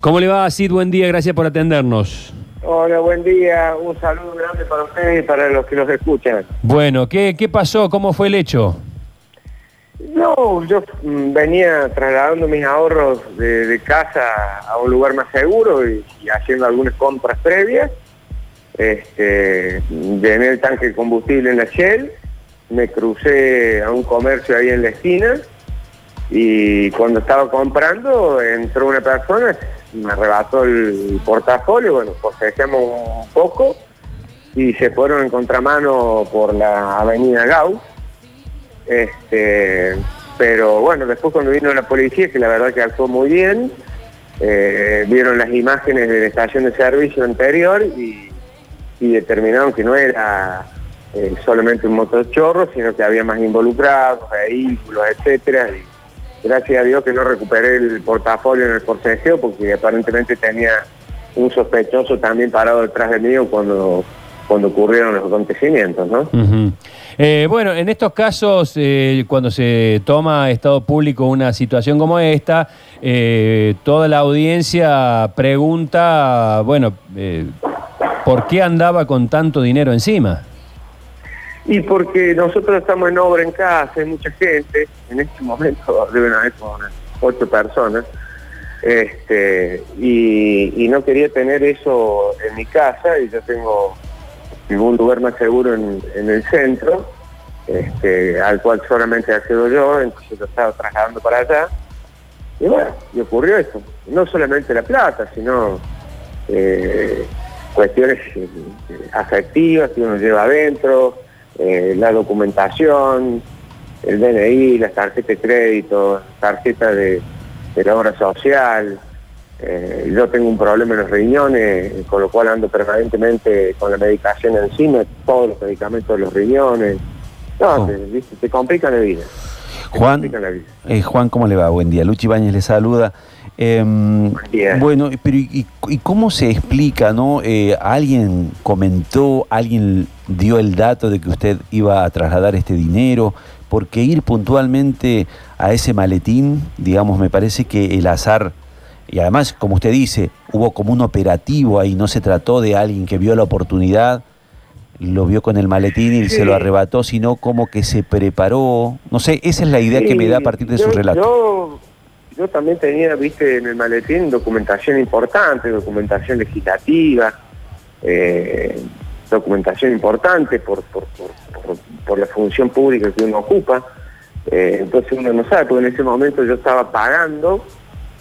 ¿Cómo le va, Sid? Buen día, gracias por atendernos. Hola, buen día. Un saludo grande para ustedes y para los que los escuchan. Bueno, ¿qué, qué pasó? ¿Cómo fue el hecho? No, yo mm, venía trasladando mis ahorros de, de casa a un lugar más seguro y, y haciendo algunas compras previas. Este, llené el tanque de combustible en la Shell, me crucé a un comercio ahí en la esquina y cuando estaba comprando entró una persona, me arrebató el portafolio, bueno, forcejeamos un poco y se fueron en contramano por la avenida Gau. Este, pero bueno, después cuando vino la policía, que la verdad que actuó muy bien, eh, vieron las imágenes de la estación de servicio anterior y, determinaron que no era eh, solamente un motochorro, sino que había más involucrados, vehículos, etcétera. Gracias a Dios que no recuperé el portafolio en el forcejeo porque aparentemente tenía un sospechoso también parado detrás de mí cuando, cuando ocurrieron los acontecimientos, ¿no? Eh, bueno, en estos casos, eh, cuando se toma Estado Público una situación como esta, eh, toda la audiencia pregunta, bueno, ¿por qué andaba con tanto dinero encima? Y porque nosotros estamos en obra en casa, hay mucha gente, en este momento deben haber como unas ocho personas, este, y, no quería tener eso en mi casa y yo tengo un lugar más seguro en, el centro, este, al cual solamente accedo yo, entonces lo estaba trasladando para allá. Y bueno, y ocurrió esto. No solamente la plata, sino eh, cuestiones eh, afectivas que uno lleva adentro, eh, la documentación, el DNI, las tarjetas de crédito, tarjeta de, de la obra social. Eh, yo tengo un problema en los riñones, con lo cual ando permanentemente con la medicación encima, todos los medicamentos de los riñones. No, Oh. te, te complican la vida. Juan, eh, Juan, ¿cómo le va? Buen día. Luchi Bañez le saluda. Em, día. bueno, pero ¿y, y cómo se explica, no? Eh, ¿Alguien comentó, alguien dio el dato de que usted iba a trasladar este dinero? Porque ir puntualmente a ese maletín, digamos, me parece que el azar, y además, como usted dice, hubo como un operativo ahí, no se trató de alguien que vio la oportunidad, lo vio con el maletín y Sí. se lo arrebató, sino como que se preparó. No sé, esa es la idea que me da a partir de yo, su relato. Yo, yo también tenía, viste, en el maletín documentación importante, documentación legislativa, eh, documentación importante por, por, por, por- por la función pública que uno ocupa. Eh, entonces uno no sabe, porque en ese momento yo estaba pagando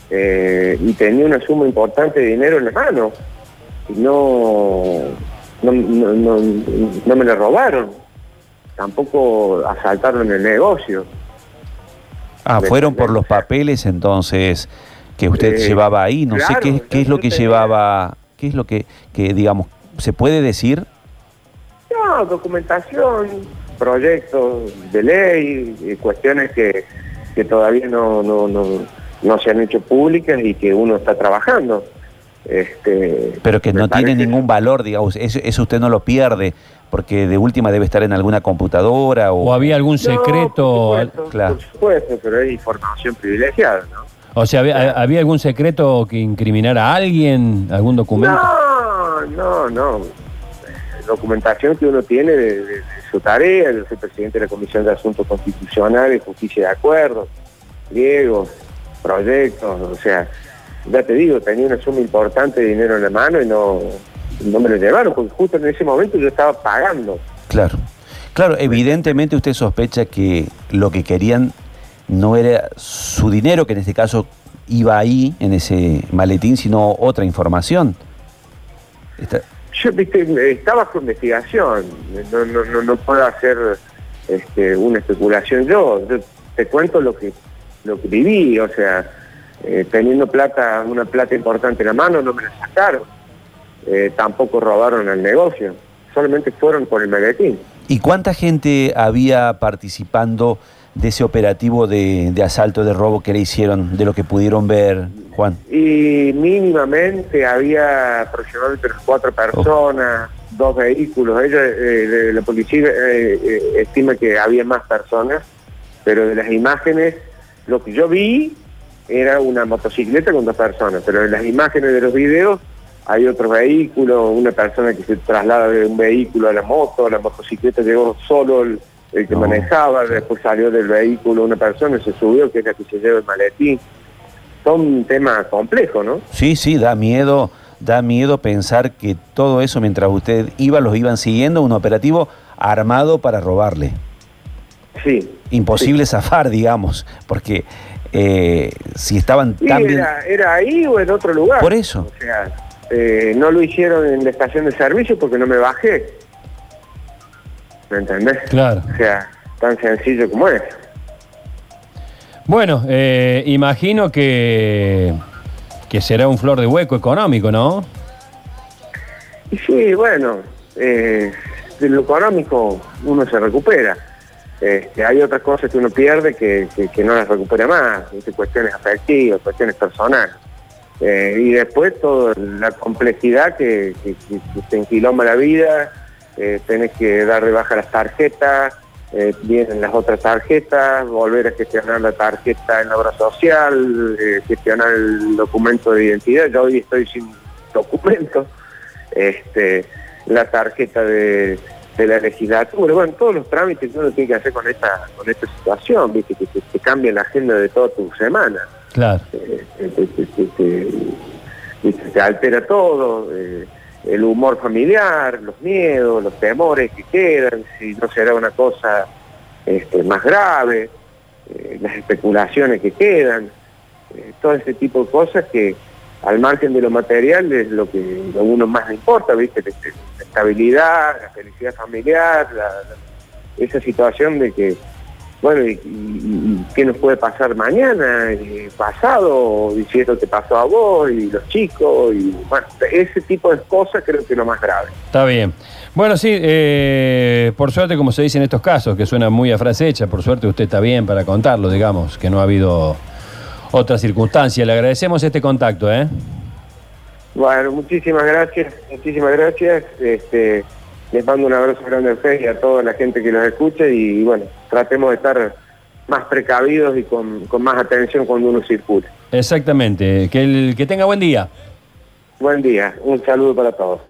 eh, y tenía una suma importante de dinero en la mano. Y no, no, no, no, no me la robaron. Tampoco asaltaron el negocio. Ah, fueron por los papeles entonces que usted Eh, llevaba ahí. No sé qué, qué es lo que tenía- llevaba, qué es lo que, que digamos, se puede decir. No, documentación, proyectos de ley, eh, cuestiones que, que todavía no, no, no, no se han hecho públicas y que uno está trabajando. Este, pero que no tiene ningún valor, digamos, eso, eso usted no lo pierde, porque de última debe estar en alguna computadora o... ¿O había algún No, secreto? por supuesto, claro. por supuesto, pero es información privilegiada, ¿no? O sea, ¿había, había algún secreto que incriminara a alguien? ¿Algún documento? No, no, no. Eh, Documentación que uno tiene de, de- de su tarea. Yo soy presidente de la Comisión de Asuntos Constitucionales, Justicia de Acuerdos, griegos, proyectos, o sea, ya te digo, tenía una suma importante de dinero en la mano y no, no me lo llevaron, porque justo en ese momento yo estaba pagando. Claro. Claro, evidentemente usted sospecha que lo que querían no era su dinero, que en este caso iba ahí, en ese maletín, sino otra información. Está- Yo, viste, está bajo investigación, no, no, no, no puedo hacer este, una especulación yo. Yo te cuento lo que, lo que viví, o sea, eh, teniendo plata, una plata importante en la mano, no me la sacaron. Eh, tampoco robaron el negocio, solamente fueron por el maletín. ¿Y cuánta gente había participando de ese operativo de, de asalto, de robo que le hicieron, de lo que pudieron ver, Juan? Y mínimamente había aproximadamente cuatro personas, dos vehículos. Ella, eh, de- la policía eh, eh, estima que había más personas, pero de las imágenes, lo que yo vi era una motocicleta con dos personas, pero en las imágenes de los videos hay otro vehículo, una persona que se traslada de un vehículo a la moto, la motocicleta llegó solo el, que manejaba, después salió del vehículo una persona, se subió, que es la que se lleva el maletín. Son temas complejos, ¿no? Sí, sí, da miedo, da miedo pensar que todo eso mientras usted iba, los iban siguiendo, un operativo armado para robarle. Sí. Imposible zafar, digamos, porque eh, si estaban tan Era, ahí o en otro lugar. Por eso. O sea, eh, no lo hicieron en la estación de servicio porque no me bajé. ¿Me entendés? Claro. O sea, tan sencillo como es. Bueno, eh, imagino que, que será un flor de hueco económico, ¿no? Sí, bueno, de lo económico uno se recupera. Este, hay otras cosas que uno pierde que, no las recupera más, cuestiones afectivas, cuestiones personales. Eh, y después toda la complejidad que, que, se enquiloma la vida, eh, tenés que dar de baja las tarjetas, eh, vienen las otras tarjetas, volver a gestionar la tarjeta en la obra social, gestionar el documento de identidad, yo hoy estoy sin documento, este, la tarjeta de de la legislatura, bueno, todos los trámites que uno tiene que hacer con esta, con esta situación, viste, que, que, cambia la agenda de toda tu semana. Claro. Eh, te altera todo, eh, el humor familiar, los miedos, los temores que quedan, si no será una cosa este, más grave, eh, las especulaciones que quedan, todo ese tipo de cosas que al margen de lo material es lo que a uno más le importa, ¿viste? La estabilidad, la felicidad familiar, esa situación de que, bueno, y, qué nos puede pasar mañana, y pasado, y si te pasó a vos, y los chicos, y bueno, ese tipo de cosas creo que es lo más grave. Está bien. Bueno, sí, eh, por suerte, como se dice en estos casos, que suena muy a frase hecha, por suerte usted está bien para contarlo, digamos, que no ha habido otra circunstancia. Le agradecemos este contacto, ¿eh? Bueno, muchísimas gracias, muchísimas gracias. Este, les mando un abrazo grande a ustedes y a toda la gente que los escuche y, bueno, tratemos de estar más precavidos y con, con más atención cuando uno circule. Exactamente. Que, el, que tenga buen día. Buen día. Un saludo para todos.